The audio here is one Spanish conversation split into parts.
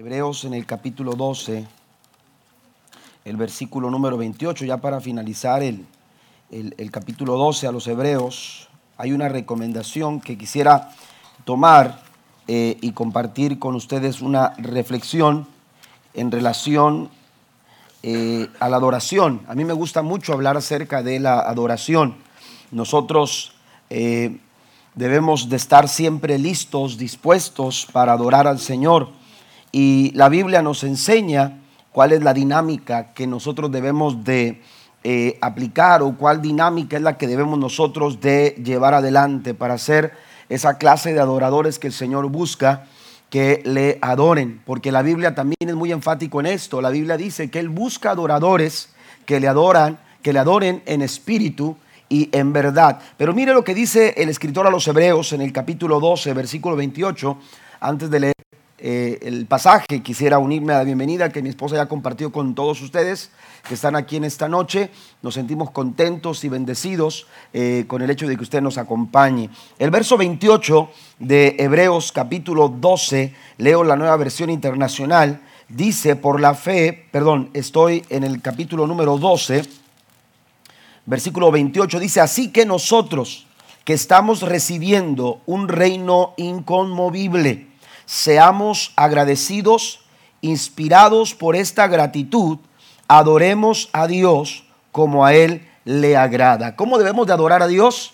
Hebreos en el capítulo 12, el versículo número 28, ya para finalizar el, el, capítulo 12 a los Hebreos, hay una recomendación que quisiera tomar eh, y compartir con ustedes una reflexión en relación eh, a la adoración. A mí me gusta mucho hablar acerca de la adoración. Nosotros eh, debemos de estar siempre listos, dispuestos para adorar al Señor. Y la Biblia nos enseña cuál es la dinámica que nosotros debemos de eh, aplicar o cuál dinámica es la que debemos nosotros de llevar adelante para ser esa clase de adoradores que el Señor busca que le adoren, porque la Biblia también es muy enfático en esto. La Biblia dice que Él busca adoradores que le adoran, que le adoren en espíritu y en verdad. Pero mire lo que dice el escritor a los Hebreos en el capítulo 12, versículo 28, antes de leer eh, el pasaje, quisiera unirme a la bienvenida que mi esposa ya compartió con todos ustedes que están aquí en esta noche. Nos sentimos contentos y bendecidos eh, con el hecho de que usted nos acompañe. El verso 28 de Hebreos capítulo 12, leo la nueva versión internacional, dice, por la fe, perdón, estoy en el capítulo número 12, versículo 28, dice, así que nosotros que estamos recibiendo un reino inconmovible, seamos agradecidos, inspirados por esta gratitud, adoremos a Dios como a Él le agrada. ¿Cómo debemos de adorar a Dios?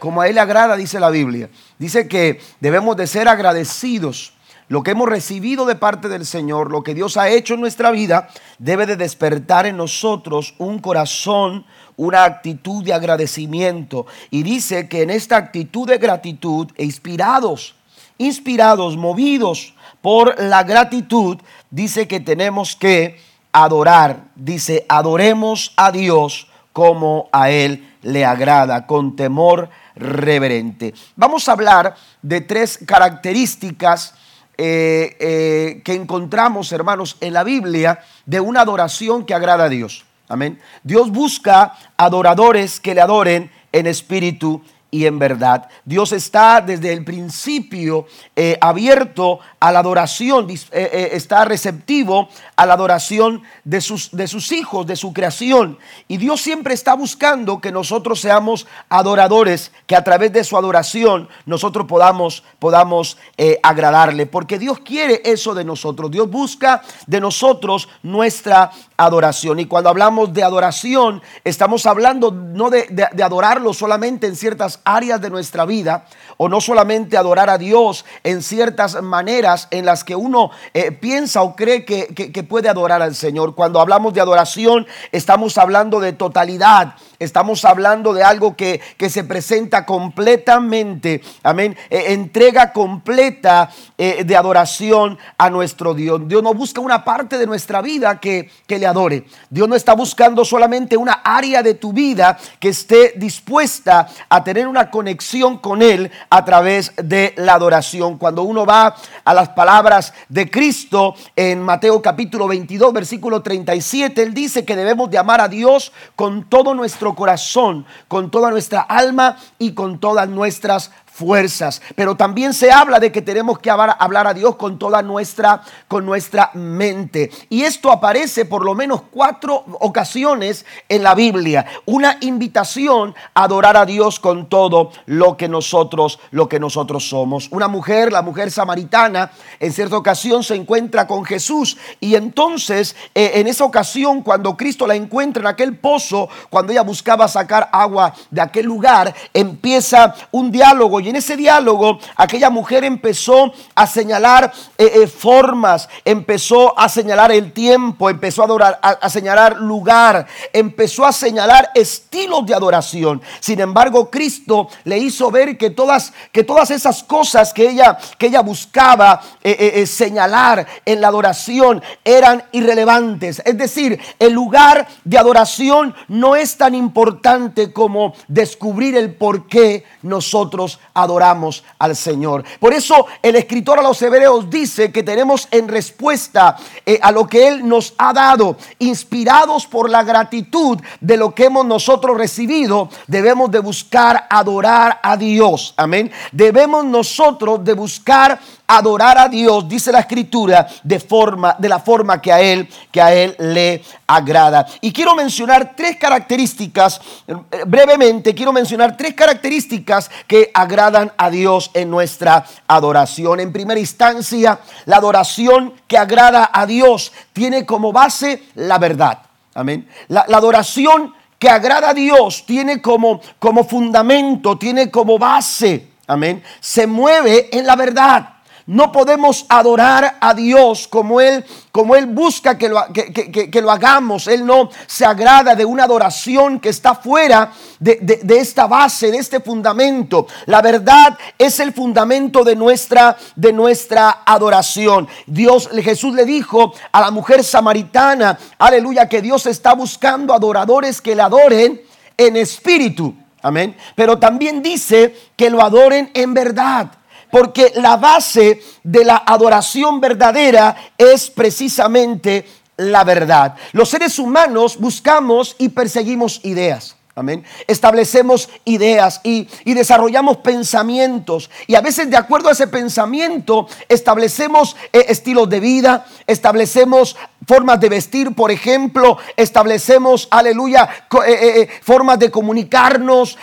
Como a Él le agrada, dice la Biblia. Dice que debemos de ser agradecidos. Lo que hemos recibido de parte del Señor, lo que Dios ha hecho en nuestra vida, debe de despertar en nosotros un corazón, una actitud de agradecimiento. Y dice que en esta actitud de gratitud, inspirados inspirados, movidos por la gratitud, dice que tenemos que adorar. Dice, adoremos a Dios como a Él le agrada, con temor reverente. Vamos a hablar de tres características eh, eh, que encontramos, hermanos, en la Biblia de una adoración que agrada a Dios. Amén. Dios busca adoradores que le adoren en espíritu y en verdad. Dios está desde el principio eh, abierto a la adoración, eh, eh, está receptivo a la adoración de sus, de sus hijos, de su creación. Y Dios siempre está buscando que nosotros seamos adoradores, que a través de su adoración nosotros podamos, podamos agradarle. Porque Dios quiere eso de nosotros. Dios busca de nosotros nuestra adoración. Y cuando hablamos de adoración, estamos hablando no de, adorarlo solamente en ciertas áreas de nuestra vida, o no solamente adorar a Dios en ciertas maneras en las que uno eh, piensa o cree que, que puede adorar al Señor. Cuando hablamos de adoración, estamos hablando de totalidad, estamos hablando de algo que, que se presenta completamente, amén, eh, entrega completa eh, de adoración a nuestro Dios. Dios no busca una parte de nuestra vida que, que le adore. Dios no está buscando solamente una área de tu vida que esté dispuesta a tener una conexión con Él a través de la adoración. Cuando uno va a las palabras de Cristo en Mateo capítulo 22, versículo 37, Él dice que debemos de amar a Dios con todo nuestro corazón, con toda nuestra alma y con todas nuestras fuerzas. Pero también se habla de que tenemos que hablar a Dios con toda nuestra, con nuestra mente. Y esto aparece por lo menos cuatro ocasiones en la Biblia. Una invitación a adorar a Dios con todo lo que nosotros, lo que nosotros somos. Una mujer, la mujer samaritana, en cierta ocasión se encuentra con Jesús. Y entonces, eh, en esa ocasión, cuando Cristo la encuentra en aquel pozo, cuando ella buscaba sacar agua de aquel lugar, empieza un diálogo en ese diálogo aquella mujer empezó a señalar eh, eh, formas, empezó a señalar el tiempo, empezó a, adorar, a, señalar lugar, empezó a señalar estilos de adoración. Sin embargo, Cristo le hizo ver que todas, que todas esas cosas que ella, que ella buscaba eh, señalar en la adoración eran irrelevantes. Es decir, el lugar de adoración no es tan importante como descubrir el por qué nosotros adoramos al Señor. Por eso el escritor a los hebreos dice que tenemos en respuesta eh, a lo que Él nos ha dado, inspirados por la gratitud de lo que hemos nosotros recibido, debemos de buscar adorar a Dios. Amén. Debemos nosotros de buscar adorar a Dios, dice la escritura, de forma de la forma que a él que a él le agrada. Y quiero mencionar tres características eh, brevemente, quiero mencionar tres características que agradan a Dios en nuestra adoración. En primera instancia, la adoración que agrada a Dios tiene como base la verdad. Amén. La, adoración que agrada a Dios tiene como, como fundamento, tiene como base, amén, se mueve en la verdad. No podemos adorar a Dios como Él, como Él busca que lo, que, lo, hagamos. Él no se agrada de una adoración que está fuera de, esta base, de este fundamento. La verdad es el fundamento de nuestra, de nuestra adoración. Dios, Jesús le dijo a la mujer samaritana, aleluya, que Dios está buscando adoradores que le adoren en espíritu. Amén. Pero también dice que lo adoren en verdad. Porque la base de la adoración verdadera es precisamente la verdad. Los seres humanos buscamos y perseguimos ideas. Amén. Establecemos ideas y, desarrollamos pensamientos. Y a veces de acuerdo a ese pensamiento establecemos eh, estilos de vida, establecemos formas de vestir, por ejemplo, establecemos, aleluya, eh, eh, eh, formas de comunicarnos,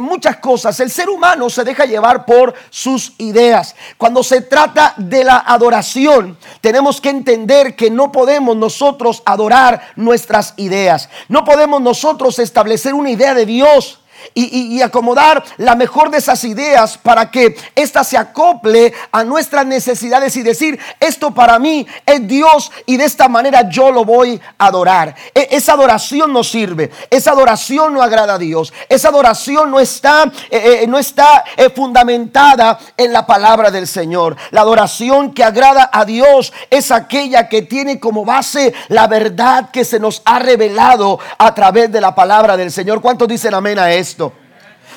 muchas cosas. El ser humano se deja llevar por sus ideas. Cuando se trata de la adoración, tenemos que entender que no podemos nosotros adorar nuestras ideas. No podemos nosotros establecer una idea de Dios y, acomodar la mejor de esas ideas para que ésta se acople a nuestras necesidades y decir, esto para mí es Dios y de esta manera yo lo voy a adorar. E, esa adoración no sirve, esa adoración no agrada a Dios, esa adoración no está, eh, eh, no está eh, fundamentada en la palabra del Señor. La adoración que agrada a Dios es aquella que tiene como base la verdad que se nos ha revelado a través de la palabra del Señor. ¿Cuántos dicen amén a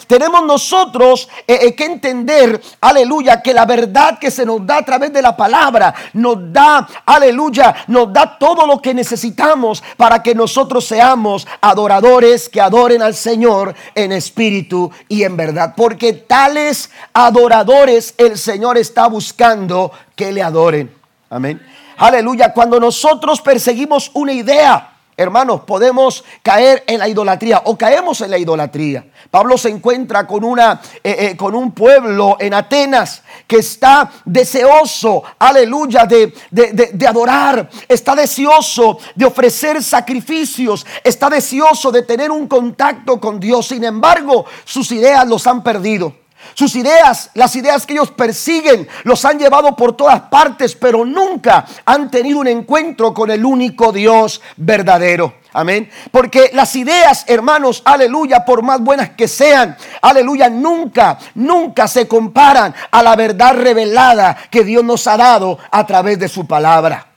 Tenemos nosotros eh, eh, que entender, aleluya, que la verdad que se nos da a través de la palabra nos da, aleluya, nos da todo lo que necesitamos para que nosotros seamos adoradores que adoren al Señor en espíritu y en verdad. Porque tales adoradores el Señor está buscando que le adoren. Amén. Aleluya. Cuando nosotros perseguimos una idea, hermanos, podemos caer en la idolatría o caemos en la idolatría. Pablo se encuentra con, una, eh, eh, con un pueblo en Atenas que está deseoso, aleluya, de, de adorar, está deseoso de ofrecer sacrificios, está deseoso de tener un contacto con Dios. Sin embargo, sus ideas los han perdido. Sus ideas, las ideas que ellos persiguen, los han llevado por todas partes, pero nunca han tenido un encuentro con el único Dios verdadero. Amén. Porque las ideas, hermanos, aleluya, por más buenas que sean, aleluya, nunca, nunca se comparan a la verdad revelada que Dios nos ha dado a través de su palabra.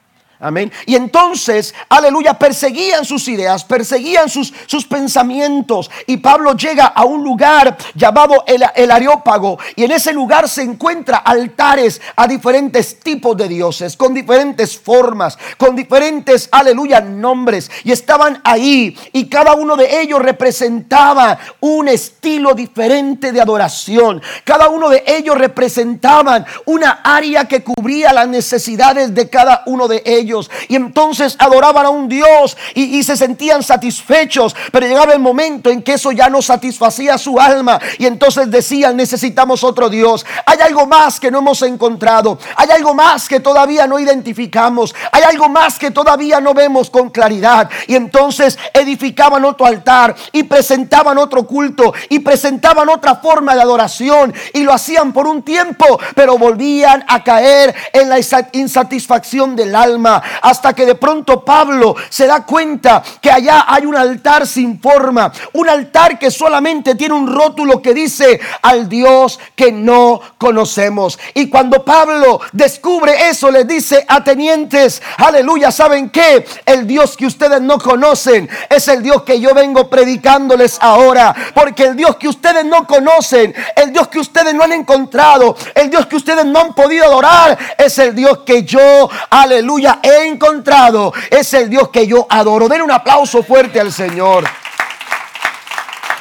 Amén. Y entonces, aleluya, perseguían sus ideas, perseguían sus, sus pensamientos. Y Pablo llega a un lugar llamado el, el Areópago. Y en ese lugar se encuentra altares a diferentes tipos de dioses, con diferentes formas, con diferentes, aleluya, nombres. Y estaban ahí. Y cada uno de ellos representaba un estilo diferente de adoración. Cada uno de ellos representaban una área que cubría las necesidades de cada uno de ellos y entonces adoraban a un Dios y, se sentían satisfechos, pero llegaba el momento en que eso ya no satisfacía su alma. Y entonces decían necesitamos otro Dios. Hay algo más que no hemos encontrado, hay algo más que todavía no identificamos, hay algo más que todavía no vemos con claridad. Y entonces edificaban otro altar y presentaban otro culto y presentaban otra forma de adoración. Y lo hacían por un tiempo, pero volvían a caer en la insatisfacción del alma hasta que de pronto Pablo se da cuenta que allá hay un altar sin forma, un altar que solamente tiene un rótulo que dice al Dios que no conocemos. Y cuando Pablo descubre eso, les dice, atenientes, aleluya, ¿saben qué? El Dios que ustedes no conocen es el Dios que yo vengo predicándoles ahora, porque el Dios que ustedes no conocen, el Dios que ustedes no han encontrado, el Dios que ustedes no han podido adorar, es el Dios que yo, aleluya, he encontrado es el Dios que yo adoro. Den un aplauso fuerte al Señor.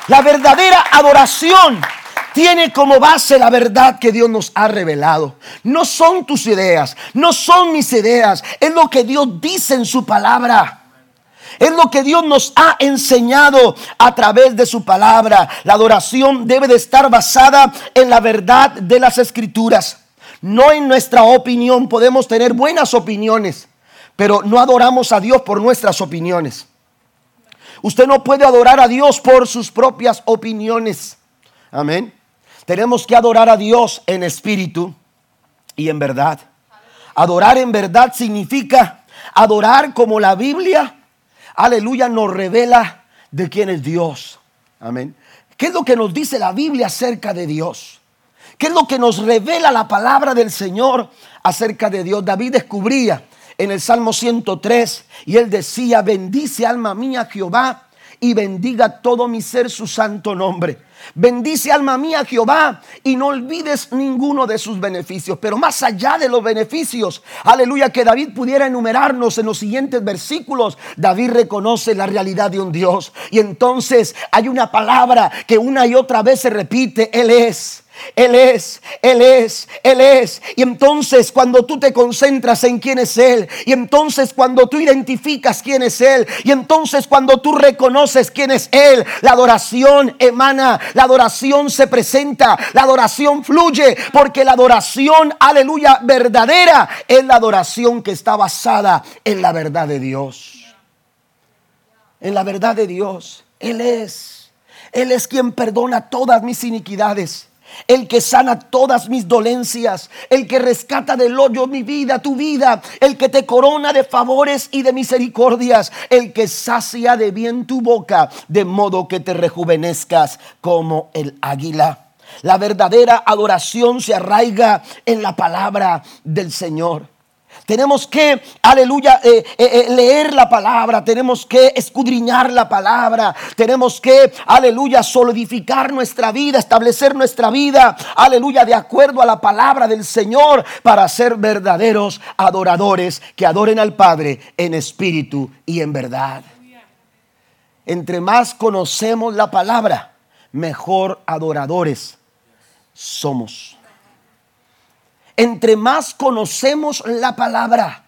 La verdadera adoración tiene como base la verdad que Dios nos ha revelado. No son tus ideas, no son mis ideas, es lo que Dios dice en su palabra. Es lo que Dios nos ha enseñado a través de su palabra. La adoración debe de estar basada en la verdad de las escrituras. No en nuestra opinión. Podemos tener buenas opiniones, pero no adoramos a Dios por nuestras opiniones. Usted no puede adorar a Dios por sus propias opiniones. Amén. Tenemos que adorar a Dios en espíritu y en verdad. Adorar en verdad significa adorar como la Biblia, aleluya, nos revela de quién es Dios. Amén. ¿Qué es lo que nos dice la Biblia acerca de Dios? ¿Qué es lo que nos revela la palabra del Señor acerca de Dios? David descubría en el Salmo 103 y él decía, bendice alma mía Jehová y bendiga todo mi ser su santo nombre. Bendice alma mía Jehová y no olvides ninguno de sus beneficios. Pero más allá de los beneficios, aleluya, que David pudiera enumerarnos en los siguientes versículos, David reconoce la realidad de un Dios. Y entonces hay una palabra que una y otra vez se repite, Él es. Él es, Él es, Él es. Y entonces cuando tú te concentras en quién es Él, y entonces cuando tú identificas quién es Él, y entonces cuando tú reconoces quién es Él, la adoración emana, la adoración se presenta, la adoración fluye, porque la adoración, aleluya, verdadera es la adoración que está basada en la verdad de Dios. En la verdad de Dios. Él es. Él es quien perdona todas mis iniquidades el que sana todas mis dolencias, el que rescata del hoyo mi vida, tu vida, el que te corona de favores y de misericordias, el que sacia de bien tu boca, de modo que te rejuvenezcas como el águila. La verdadera adoración se arraiga en la palabra del Señor. Tenemos que, aleluya, eh, eh, eh, leer la palabra, tenemos que escudriñar la palabra, tenemos que, aleluya, solidificar nuestra vida, establecer nuestra vida, aleluya, de acuerdo a la palabra del Señor para ser verdaderos adoradores que adoren al Padre en espíritu y en verdad. Entre más conocemos la palabra, mejor adoradores somos. Entre más conocemos la palabra,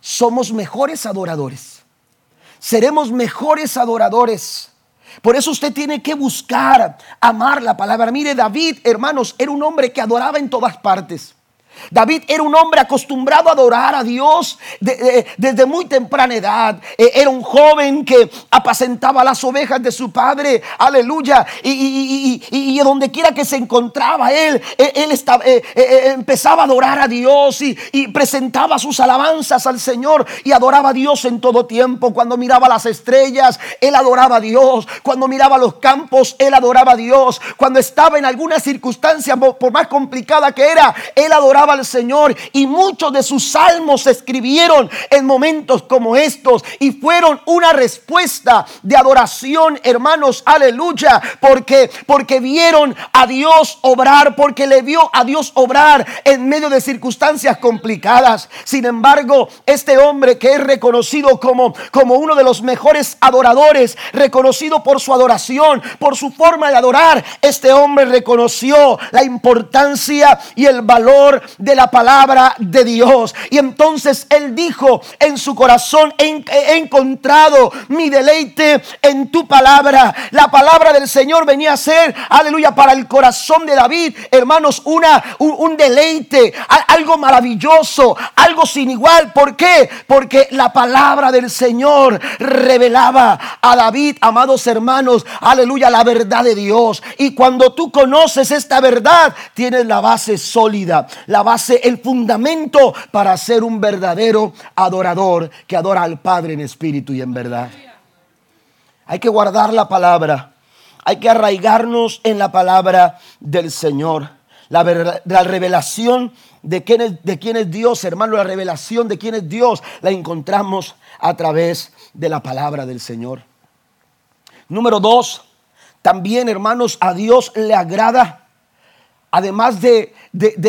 somos mejores adoradores. Seremos mejores adoradores. Por eso usted tiene que buscar amar la palabra. Mire, David, hermanos, era un hombre que adoraba en todas partes. David era un hombre acostumbrado a adorar a Dios desde muy temprana edad. Eh, era un joven que apacentaba las ovejas de su padre. Aleluya. Y, donde quiera que se encontraba él, eh, él, estaba, eh, empezaba a adorar a Dios y, presentaba sus alabanzas al Señor y adoraba a Dios en todo tiempo. Cuando miraba las estrellas, él adoraba a Dios. Cuando miraba los campos, él adoraba a Dios. Cuando estaba en alguna circunstancia, por más complicada que era, él adoraba al Señor y muchos de sus salmos se escribieron en momentos como estos y fueron una respuesta de adoración, hermanos, aleluya, porque porque vieron a Dios obrar, porque le vio a Dios obrar en medio de circunstancias complicadas. Sin embargo, este hombre que es reconocido como como uno de los mejores adoradores, reconocido por su adoración, por su forma de adorar, este hombre reconoció la importancia y el valor de la palabra de Dios. Y entonces él dijo en su corazón, he, encontrado mi deleite en tu palabra. La palabra del Señor venía a ser, aleluya, para el corazón de David, hermanos, una, un, deleite, algo maravilloso, algo sin igual. ¿Por qué? Porque la palabra del Señor revelaba a David, amados hermanos, aleluya, la verdad de Dios. Y cuando tú conoces esta verdad, tienes la base sólida, la base, el fundamento para ser un verdadero adorador que adora al Padre en espíritu y en verdad. Hay que guardar la palabra. Hay que arraigarnos en la palabra del Señor. La, revelación de quién, es, de quién es Dios, hermano, la revelación de quién es Dios la encontramos a través de la palabra del Señor. Número dos, también, hermanos, a Dios le agrada además de,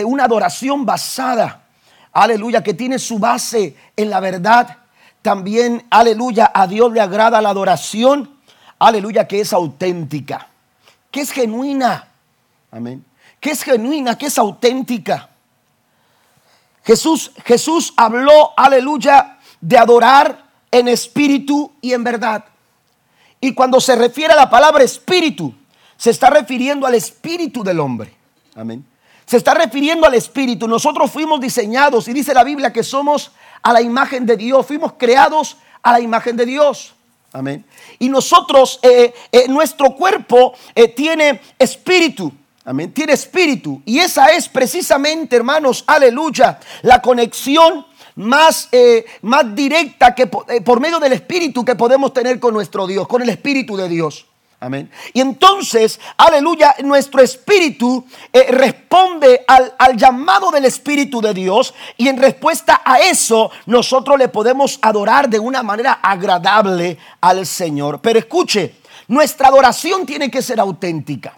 una adoración basada, aleluya, que tiene su base en la verdad, también, aleluya, a Dios le agrada la adoración, aleluya, que es auténtica, que es genuina, Amén. Que es genuina, que es auténtica. Jesús, Jesús habló, aleluya, de adorar en espíritu y en verdad. Y cuando se refiere a la palabra espíritu, se está refiriendo al espíritu del hombre. Amén. Se está refiriendo al espíritu. Nosotros fuimos diseñados y dice la Biblia que somos a la imagen de Dios. Fuimos creados a la imagen de Dios. Amén. Y nosotros, eh, eh, nuestro cuerpo eh, tiene espíritu. Amén. Tiene espíritu. Y esa es precisamente, hermanos, aleluya, la conexión más, más directa que por medio del espíritu que podemos tener con nuestro Dios, con el espíritu de Dios. Amén. Y entonces, aleluya, nuestro espíritu eh, responde al, al, llamado del Espíritu de Dios y en respuesta a eso nosotros le podemos adorar de una manera agradable al Señor. Pero escuche, nuestra adoración tiene que ser auténtica.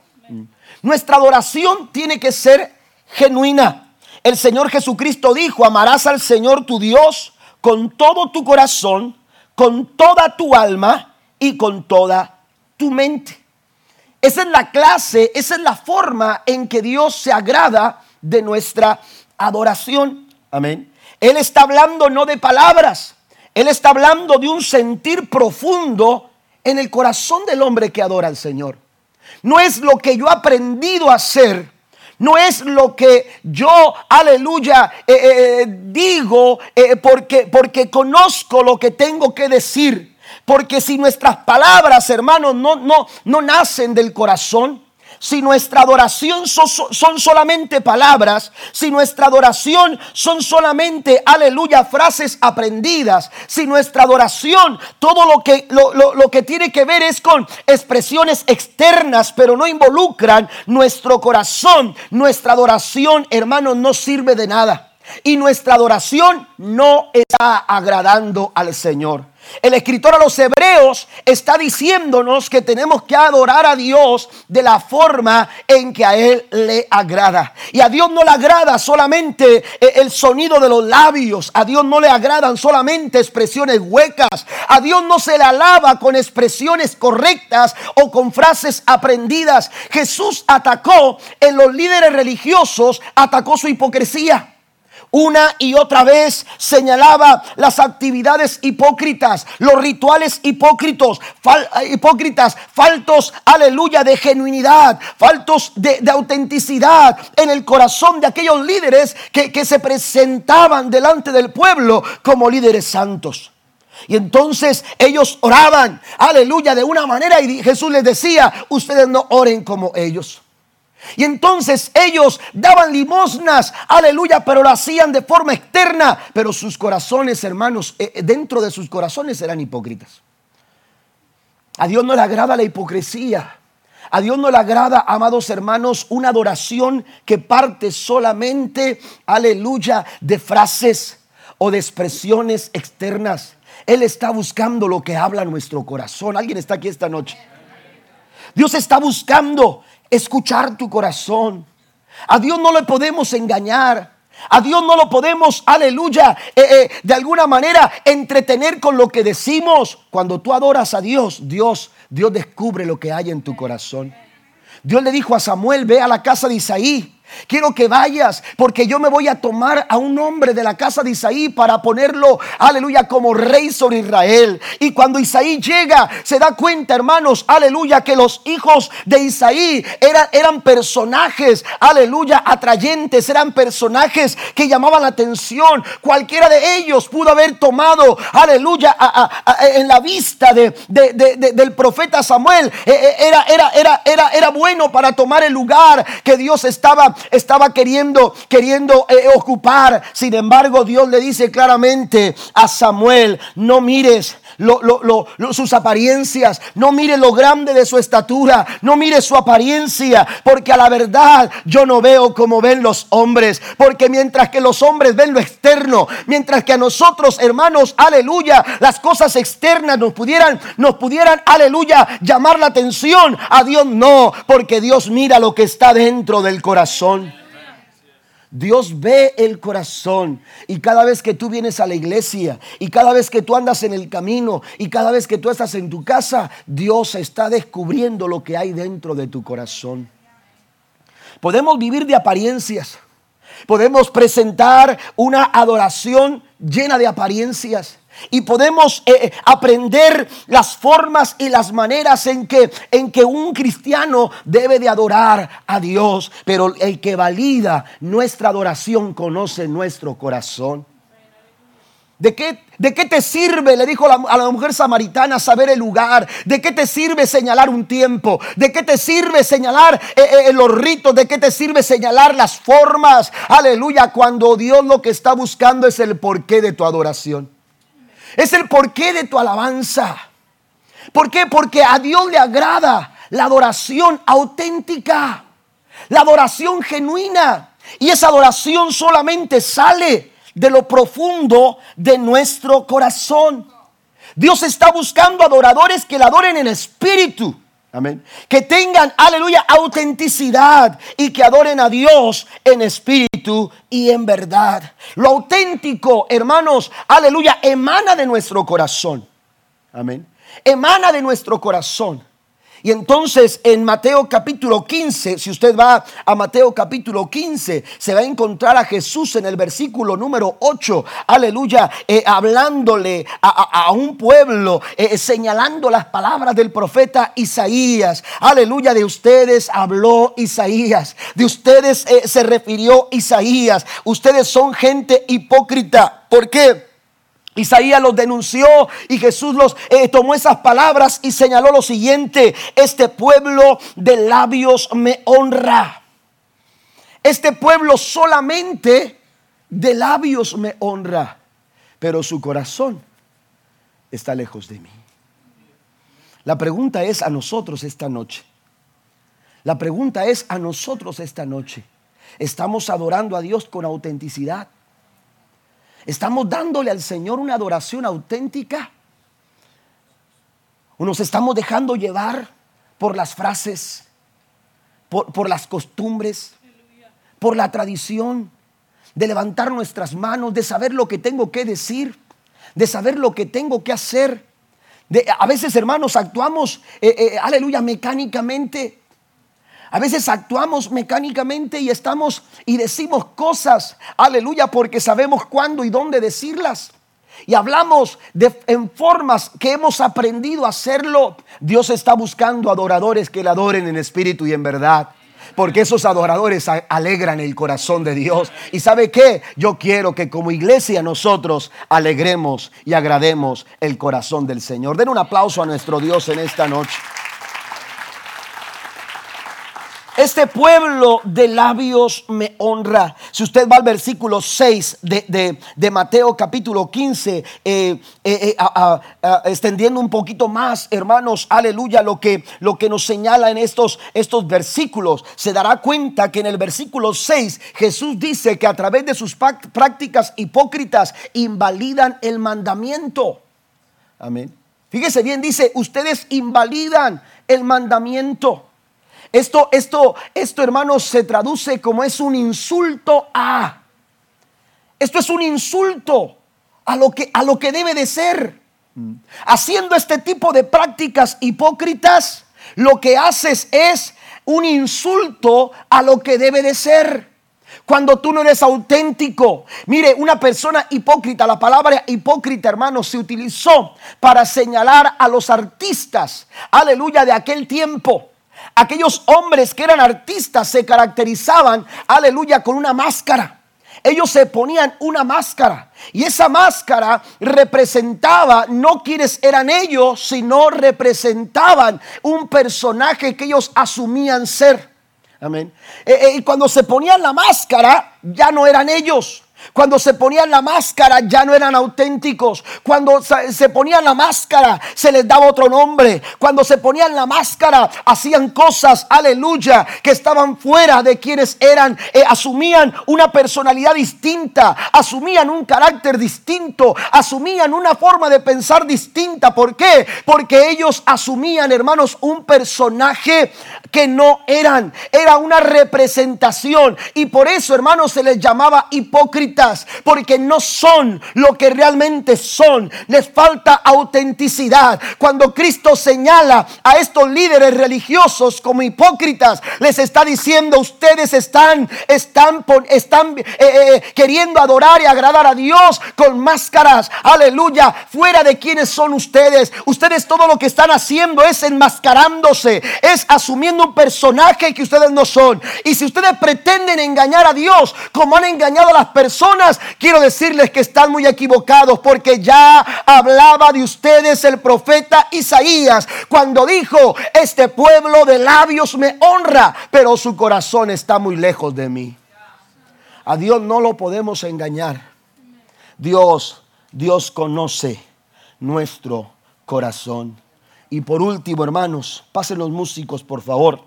Nuestra adoración tiene que ser genuina. El Señor Jesucristo dijo, amarás al Señor tu Dios con todo tu corazón, con toda tu alma y con toda tu mente. Esa es la clase, esa es la forma en que Dios se agrada de nuestra adoración. Amén. Él está hablando no de palabras, Él está hablando de un sentir profundo en el corazón del hombre que adora al Señor. No es lo que yo he aprendido a hacer, no es lo que yo, aleluya, eh, eh, eh, digo porque, porque conozco lo que tengo que decir. Porque si nuestras palabras, hermanos, no, no, no nacen del corazón, si nuestra adoración son, solamente palabras, si nuestra adoración son solamente, aleluya, frases aprendidas, si nuestra adoración, todo lo que, lo, lo que tiene que ver es con expresiones externas, pero no involucran nuestro corazón, nuestra adoración, hermanos, no sirve de nada. Y nuestra adoración no está agradando al Señor. El escritor a los hebreos está diciéndonos que tenemos que adorar a Dios de la forma en que a Él le agrada. Y a Dios no le agrada solamente eh, el sonido de los labios, a Dios no le agradan solamente expresiones huecas, a Dios no se le alaba con expresiones correctas o con frases aprendidas. Jesús atacó en los líderes religiosos, atacó su hipocresía. Una y otra vez señalaba las actividades hipócritas, los rituales hipócritos, eh, hipócritas, faltos, aleluya, de genuinidad, faltos de, autenticidad en el corazón de aquellos líderes que, que se presentaban delante del pueblo como líderes santos. Y entonces ellos oraban, aleluya, de una manera y Jesús les decía, ustedes no oren como ellos. Y entonces ellos daban limosnas, aleluya, pero lo hacían de forma externa. Pero sus corazones, hermanos, eh, eh, dentro de sus corazones eran hipócritas. A Dios no le agrada la hipocresía. A Dios no le agrada, amados hermanos, una adoración que parte solamente, aleluya, de frases o de expresiones externas. Él está buscando lo que habla nuestro corazón. ¿Alguien está aquí esta noche? Dios está buscando escuchar tu corazón. A Dios no le podemos engañar. A Dios no lo podemos, aleluya, eh, eh, de alguna manera entretener con lo que decimos. Cuando tú adoras a Dios, Dios, Dios descubre lo que hay en tu corazón. Dios le dijo a Samuel, ve a la casa de Isaí Quiero que vayas porque yo me voy a tomar a un hombre de la casa de Isaí para ponerlo, aleluya, como rey sobre Israel. Y cuando Isaí llega, se da cuenta, hermanos, aleluya, que los hijos de Isaí eran, eran personajes, aleluya, atrayentes, eran personajes que llamaban la atención. Cualquiera de ellos pudo haber tomado, aleluya, en la vista de, del profeta Samuel. E, e, era, era, era, era, era bueno para tomar el lugar que Dios estaba estaba queriendo, queriendo eh, ocupar. Sin embargo, Dios le dice claramente a Samuel, no mires sus apariencias, no mires lo grande de su estatura, no mires su apariencia, porque a la verdad yo no veo como ven los hombres, porque mientras que los hombres ven lo externo, mientras que a nosotros, hermanos, aleluya, las cosas externas nos pudieran, nos pudieran, aleluya, llamar la atención, a Dios no, porque Dios mira lo que está dentro del corazón. Dios ve el corazón y cada vez que tú vienes a la iglesia y cada vez que tú andas en el camino y cada vez que tú estás en tu casa, Dios está descubriendo lo que hay dentro de tu corazón. Podemos vivir de apariencias. Podemos presentar una adoración llena de apariencias. Y podemos eh, eh, aprender las formas y las maneras en que, en que un cristiano debe de adorar a Dios. Pero el que valida nuestra adoración conoce nuestro corazón. ¿De qué, ¿De qué, te sirve, le dijo a la mujer samaritana, saber el lugar? ¿De qué te sirve señalar un tiempo? ¿De qué te sirve señalar eh, los ritos? ¿De qué te sirve señalar las formas? Aleluya, cuando Dios lo que está buscando es el porqué de tu adoración. Es el porqué de tu alabanza. ¿Por qué? Porque a Dios le agrada la adoración auténtica, la adoración genuina. Y esa adoración solamente sale de lo profundo de nuestro corazón. Dios está buscando adoradores que le adoren en espíritu Amén. Que tengan, aleluya, autenticidad y que adoren a Dios en espíritu y en verdad. Lo auténtico, hermanos, aleluya, emana de nuestro corazón. Amén. Emana de nuestro corazón. Y entonces en Mateo capítulo 15, si usted va a Mateo capítulo 15, se va a encontrar a Jesús en el versículo número 8, aleluya, eh, hablándole a, un pueblo, eh, señalando las palabras del profeta Isaías. Aleluya, de ustedes habló Isaías, de ustedes eh, se refirió Isaías. Ustedes son gente hipócrita. ¿Por qué? Isaías los denunció y Jesús los eh, tomó esas palabras y señaló lo siguiente, este pueblo de labios me honra. Este pueblo solamente de labios me honra, pero su corazón está lejos de mí. La pregunta es a nosotros esta noche. La pregunta es a nosotros esta noche. ¿Estamos adorando a Dios con autenticidad? ¿Estamos dándole al Señor una adoración auténtica? ¿O nos estamos dejando llevar por las frases, por, las costumbres, por la tradición, de levantar nuestras manos, de saber lo que tengo que decir, de saber lo que tengo que hacer? A veces, hermanos, actuamos, eh, eh, aleluya, mecánicamente a veces actuamos mecánicamente y estamos y decimos cosas, aleluya, porque sabemos cuándo y dónde decirlas. Y hablamos de, en formas que hemos aprendido a hacerlo. Dios está buscando adoradores que le adoren en espíritu y en verdad. Porque esos adoradores alegran el corazón de Dios. ¿Y sabe qué? Yo quiero que como iglesia nosotros alegremos y agrademos el corazón del Señor. Den un aplauso a nuestro Dios en esta noche. Este pueblo de labios me honra. Si usted va al versículo 6 de, Mateo capítulo 15, eh, eh, eh, extendiendo un poquito más, hermanos, aleluya, lo que, lo que nos señala en estos, estos versículos, se dará cuenta que en el versículo 6 Jesús dice que a través de sus prácticas hipócritas invalidan el mandamiento. Amén. Fíjese bien, dice, ustedes invalidan el mandamiento. Esto, esto, esto, hermanos, se traduce como es un insulto a. Esto es un insulto a lo que, a lo que debe de ser. Haciendo este tipo de prácticas hipócritas, lo que haces es un insulto a lo que debe de ser. Cuando tú no eres auténtico. Mire, una persona hipócrita, la palabra hipócrita, hermanos, se utilizó para señalar a los artistas, aleluya, de aquel tiempo. Aquellos hombres que eran artistas se caracterizaban, aleluya, con una máscara. Ellos se ponían una máscara y esa máscara representaba no quienes eran ellos, sino representaban un personaje que ellos asumían ser. Amén. Eh, eh, y cuando se ponían la máscara, ya no eran ellos. Cuando se ponían la máscara ya no eran auténticos. Cuando se ponían la máscara se les daba otro nombre. Cuando se ponían la máscara hacían cosas, aleluya, que estaban fuera de quienes eran. Eh, asumían una personalidad distinta, asumían un carácter distinto, asumían una forma de pensar distinta. ¿Por qué? Porque ellos asumían, hermanos, un personaje que no eran. Era una representación. Y por eso, hermanos, se les llamaba hipócrita porque no son lo que realmente son. Les falta autenticidad. Cuando Cristo señala a estos líderes religiosos como hipócritas, les está diciendo, ustedes están, están, están eh, eh, queriendo adorar y agradar a Dios con máscaras. Aleluya. Fuera de quienes son ustedes. Ustedes todo lo que están haciendo es enmascarándose, es asumiendo un personaje que ustedes no son. Y si ustedes pretenden engañar a Dios como han engañado a las personas, quiero decirles que están muy equivocados porque ya hablaba de ustedes el profeta Isaías cuando dijo, este pueblo de labios me honra, pero su corazón está muy lejos de mí. A Dios no lo podemos engañar. Dios, Dios conoce nuestro corazón. Y por último, hermanos, pasen los músicos, por favor.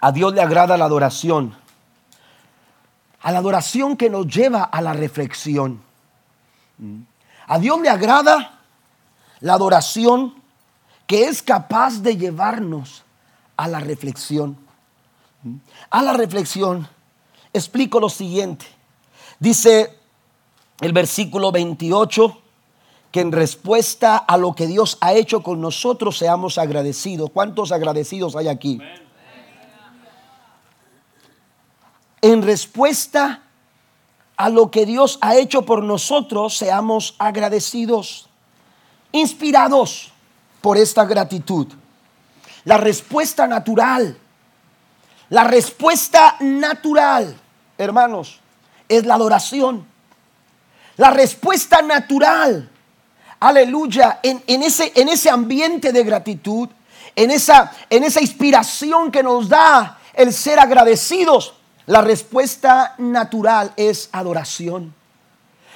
A Dios le agrada la adoración. A la adoración que nos lleva a la reflexión. A Dios le agrada la adoración que es capaz de llevarnos a la reflexión. A la reflexión. Explico lo siguiente. Dice el versículo 28 que en respuesta a lo que Dios ha hecho con nosotros seamos agradecidos. ¿Cuántos agradecidos hay aquí? En respuesta a lo que Dios ha hecho por nosotros, seamos agradecidos, inspirados por esta gratitud. La respuesta natural, la respuesta natural, hermanos, es la adoración. La respuesta natural aleluya, en, ese, en ese ambiente de gratitud, en esa, en esa inspiración que nos da el ser agradecidos, la respuesta natural es adoración.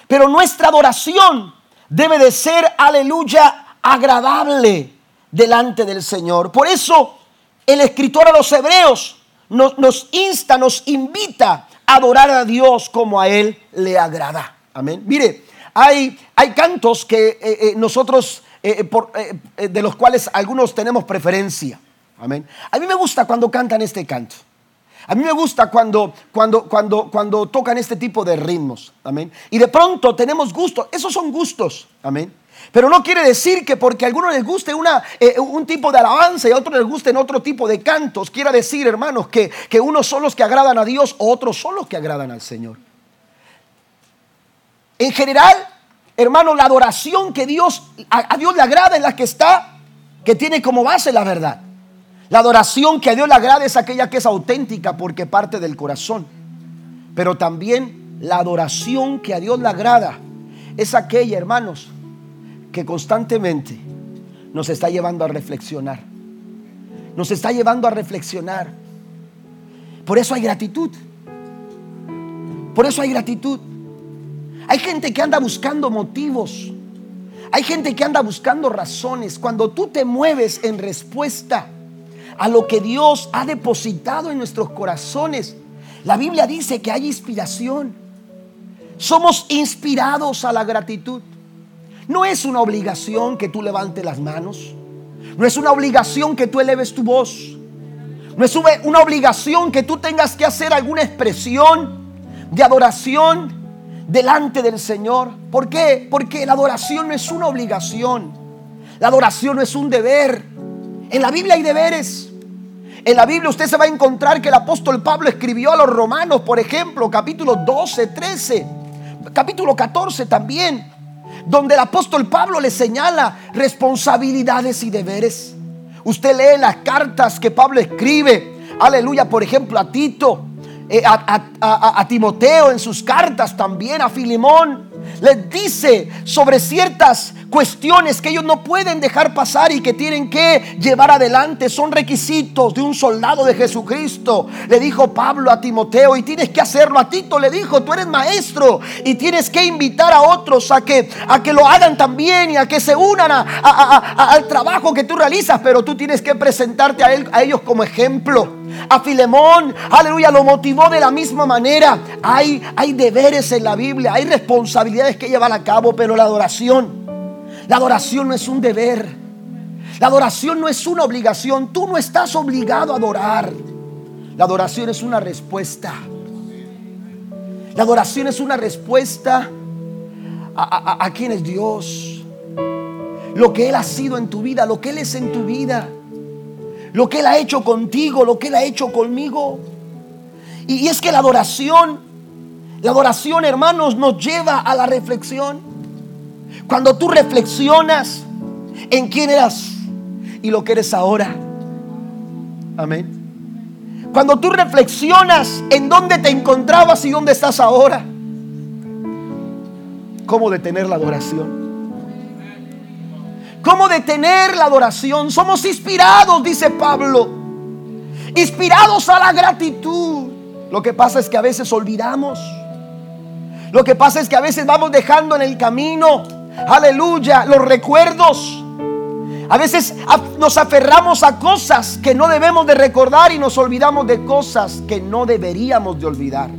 Pero nuestra adoración debe de ser, aleluya, agradable delante del Señor. Por eso el escritor a los hebreos nos, insta, nos invita a adorar a Dios como a Él le agrada. Amén. Mire, hay, hay cantos que eh, eh, nosotros, eh, de los cuales algunos tenemos preferencia. Amén. A mí me gusta cuando cantan este canto. A mí me gusta cuando, cuando, cuando, cuando tocan este tipo de ritmos. Amén. Y de pronto tenemos gusto. Esos son gustos. Amén. Pero no quiere decir que porque a algunos les guste una, un tipo de alabanza y a otros les gusten otro tipo de cantos, quiera decir, hermanos, que, que unos son los que agradan a Dios o otros son los que agradan al Señor. En general, hermano, la adoración que Dios, a, Dios le agrada en la que está, que tiene como base la verdad. La adoración que a Dios le agrada es aquella que es auténtica porque parte del corazón. Pero también la adoración que a Dios le agrada es aquella, hermanos, que constantemente nos está llevando a reflexionar. Nos está llevando a reflexionar. Por eso hay gratitud. Por eso hay gratitud. Hay gente que anda buscando motivos. Hay gente que anda buscando razones. Cuando tú te mueves en respuesta a lo que Dios ha depositado en nuestros corazones, la Biblia dice que hay inspiración. Somos inspirados a la gratitud. No es una obligación que tú levantes las manos. No es una obligación que tú eleves tu voz. No es una obligación que tú tengas que hacer alguna expresión de adoración delante del Señor. ¿Por qué? Porque la adoración no es una obligación. La adoración no es un deber. En la Biblia hay deberes. En la Biblia usted se va a encontrar que el apóstol Pablo escribió a los romanos, por ejemplo, capítulo 12, 13, capítulo 14 también, donde el apóstol Pablo le señala responsabilidades y deberes. Usted lee las cartas que Pablo escribe, aleluya, por ejemplo, a Tito, eh, a, Timoteo en sus cartas también, a Filimón, les dice sobre ciertas cuestiones que ellos no pueden dejar pasar y que tienen que llevar adelante. Son requisitos de un soldado de Jesucristo. Le dijo Pablo a Timoteo y tienes que hacerlo. A Tito le dijo, tú eres maestro y tienes que invitar a otros a que, a que lo hagan también y a que se unan al trabajo que tú realizas. Pero tú tienes que presentarte a, él, a ellos como ejemplo. A Filemón, aleluya, lo motivó de la misma manera. Hay, hay deberes en la Biblia, hay responsabilidades que llevar a cabo, pero la adoración, la adoración no es un deber. La adoración no es una obligación. Tú no estás obligado a adorar. La adoración es una respuesta. La adoración es una respuesta a, a, quién es Dios. Lo que Él ha sido en tu vida, lo que Él es en tu vida. Lo que Él ha hecho contigo, lo que Él ha hecho conmigo. Y, y es que la adoración, la adoración hermanos, nos lleva a la reflexión. Cuando tú reflexionas en quién eras y lo que eres ahora. Amén. Cuando tú reflexionas en dónde te encontrabas y dónde estás ahora. ¿Cómo detener la adoración? ¿Cómo detener la adoración? Somos inspirados, dice Pablo. Inspirados a la gratitud. Lo que pasa es que a veces olvidamos. Lo que pasa es que a veces vamos dejando en el camino, aleluya, los recuerdos a veces nos aferramos a cosas que no debemos de recordar y nos olvidamos de cosas que no deberíamos de olvidar.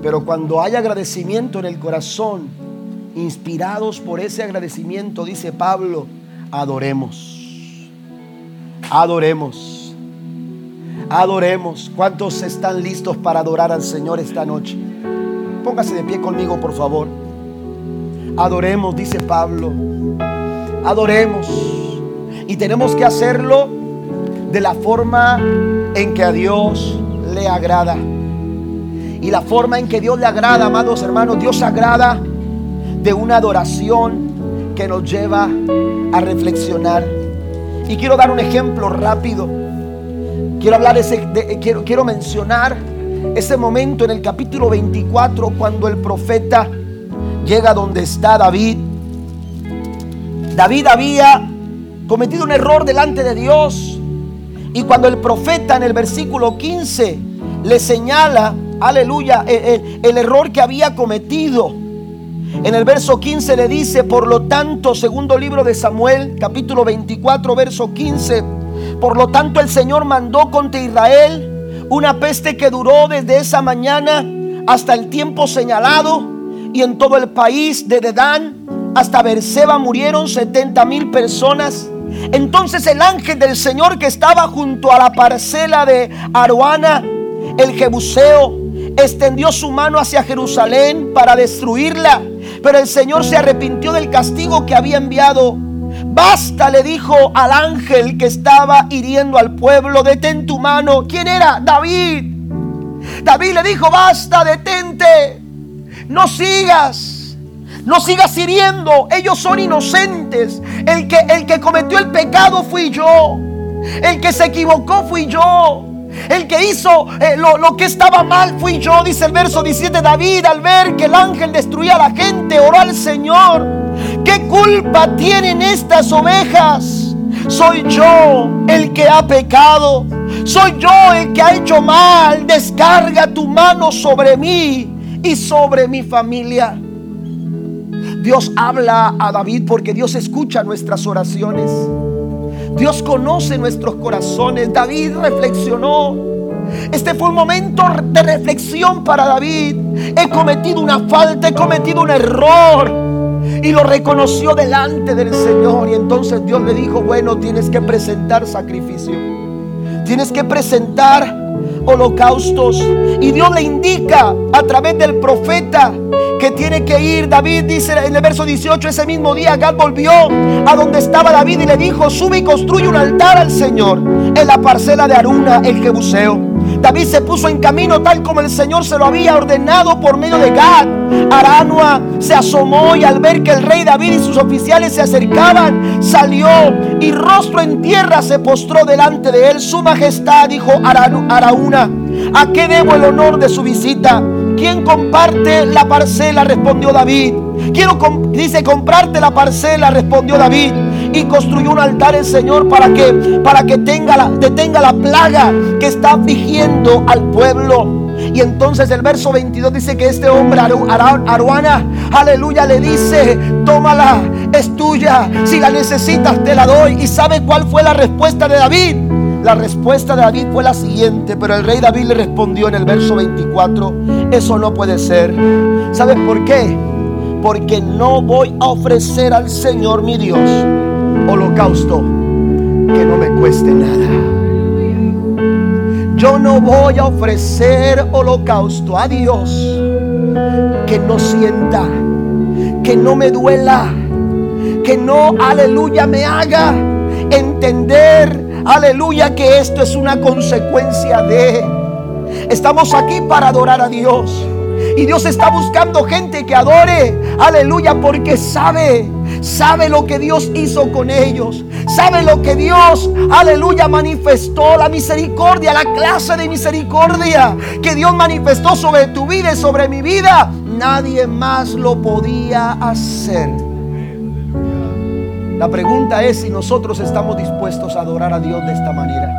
Pero cuando hay agradecimiento en el corazón, inspirados por ese agradecimiento, dice Pablo, adoremos. Adoremos. Adoremos. ¿Cuántos están listos para adorar al Señor esta noche? Póngase de pie conmigo, por favor. Adoremos, dice Pablo adoremos. Y tenemos que hacerlo de la forma en que a Dios le agrada. Y la forma en que Dios le agrada, amados hermanos, Dios agrada de una adoración que nos lleva a reflexionar. Y quiero dar un ejemplo rápido. Quiero hablar ese, quiero, quiero mencionar ese momento en el capítulo 24 cuando el profeta llega donde está David David había cometido un error delante de Dios. Y cuando el profeta en el versículo 15 le señala, aleluya, el, error que había cometido. En el verso 15 le dice, por lo tanto, segundo libro de Samuel, capítulo 24, verso 15, por lo tanto el Señor mandó contra Israel una peste que duró desde esa mañana hasta el tiempo señalado y en todo el país de Dedán hasta Berseba murieron 70 mil personas. Entonces el ángel del Señor que estaba junto a la parcela de Aruana, el Jebuseo, extendió su mano hacia Jerusalén para destruirla. Pero el Señor se arrepintió del castigo que había enviado. Basta, le dijo al ángel que estaba hiriendo al pueblo, detén tu mano. ¿Quién era? David. David le dijo, basta, detente. No sigas. No sigas hiriendo. Ellos son inocentes. El que, el que cometió el pecado fui yo. El que se equivocó fui yo. El que hizo eh, lo, lo, que estaba mal fui yo, dice el verso 17. David, al ver que el ángel destruía a la gente, oró al Señor. ¿Qué culpa tienen estas ovejas? Soy yo el que ha pecado. Soy yo el que ha hecho mal. Descarga tu mano sobre mí y sobre mi familia. Dios habla a David porque Dios escucha nuestras oraciones. Dios conoce nuestros corazones. David reflexionó. Este fue un momento de reflexión para David. He cometido una falta, he cometido un error. Y lo reconoció delante del Señor. Y entonces Dios le dijo, bueno, tienes que presentar sacrificio. Tienes que presentar holocaustos. Y Dios le indica a través del profeta que tiene que ir. David dice en el verso 18, ese mismo día Gad volvió a donde estaba David y le dijo, sube y construye un altar al Señor en la parcela de Aruna, el Jebuseo. David se puso en camino tal como el Señor se lo había ordenado por medio de Gad. Aranua se asomó y al ver que el rey David y sus oficiales se acercaban, salió y rostro en tierra se postró delante de él. Su majestad dijo Arauna, ¿a qué debo el honor de su visita? ¿Quién comparte la parcela? Respondió David. Quiero, dice, comprarte la parcela, respondió David. Y construyó un altar el Señor para que, para que tenga la, detenga la plaga que está afligiendo al pueblo. Y entonces el verso 22 dice que este hombre, Aruana, aleluya, le dice, tómala, es tuya, si la necesitas te la doy. ¿Y sabe cuál fue la respuesta de David? La respuesta de David fue la siguiente, pero el rey David le respondió en el verso 24, eso no puede ser. ¿Sabes por qué? Porque no voy a ofrecer al Señor mi Dios holocausto que no me cueste nada. Yo no voy a ofrecer holocausto a Dios que no sienta, que no me duela, que no, aleluya, me haga entender, aleluya, que esto es una consecuencia de... Estamos aquí para adorar a Dios. Y Dios está buscando gente que adore, aleluya, porque sabe, sabe lo que Dios hizo con ellos. Sabe lo que Dios, aleluya, manifestó, la misericordia, la clase de misericordia que Dios manifestó sobre tu vida y sobre mi vida. Nadie más lo podía hacer. La pregunta es si nosotros estamos dispuestos a adorar a Dios de esta manera.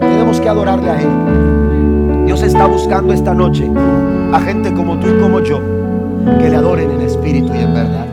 Tenemos que adorarle a Él. Dios está buscando esta noche a gente como tú y como yo que le adoren en espíritu y en verdad.